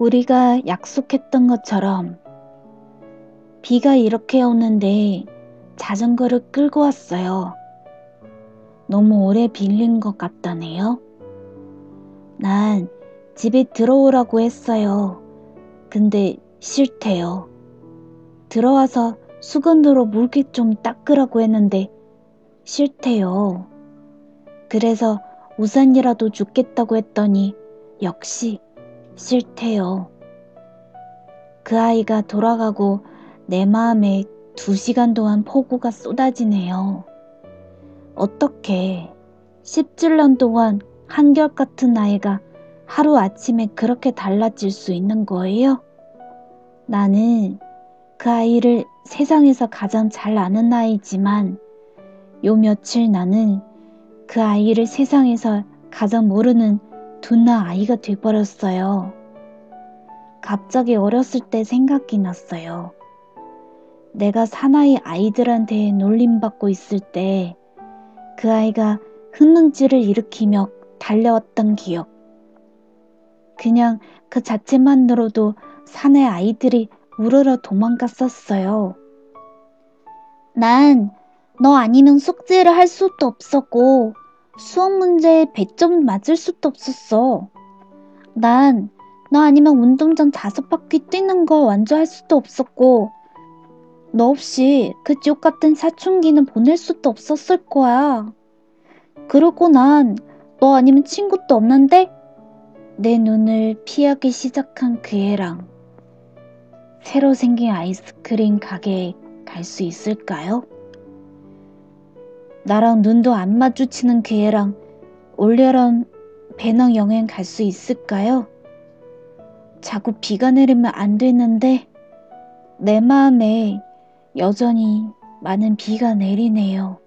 우리가 약속했던 것처럼 비가 이렇게 오는데 자전거를 끌고 왔어요. 너무 오래 빌린 것 같다네요. 난 집에 들어오라고 했어요. 근데 싫대요. 들어와서 수건으로 물기 좀 닦으라고 했는데 싫대요. 그래서 우산이라도 죽겠다고 했더니 역시 싫대요. 그 아이가 돌아가고 내 마음에 두 시간 동안 폭우가 쏟아지네요. 어떻게 10줄 동안 한결같은 아이가 하루 아침에 그렇게 달라질 수 있는 거예요? 나는 그 아이를 세상에서 가장 잘 아는 아이지만 요 며칠 나는 그 아이를 세상에서 가장 모르는 두나 아이가 돼버렸어요. 갑자기 어렸을 때 생각이 났어요. 내가 사나이 아이들한테 놀림받고 있을 때 그 아이가 흥능질을 일으키며 달려왔던 기억. 그냥 그 자체만으로도 사내 아이들이 우르르 도망갔었어요. 난 너 아니면 숙제를 할 수도 없었고 수업 문제에 100점 맞을 수도 없었어. 난 너 아니면 운동 전 다섯 바퀴 뛰는 거 완주할 수도 없었고 너 없이 그 지옥 같은 사춘기는 보낼 수도 없었을 거야. 그러고 난 너 아니면 친구도 없는데 내 눈을 피하기 시작한 그 애랑 새로 생긴 아이스크림 가게에 갈 수 있을까요? 나랑 눈도 안 마주치는 그 애랑 올여름 배낭 여행 갈 수 있을까요? 자꾸 비가 내리면 안 되는데 내 마음에 여전히 많은 비가 내리네요.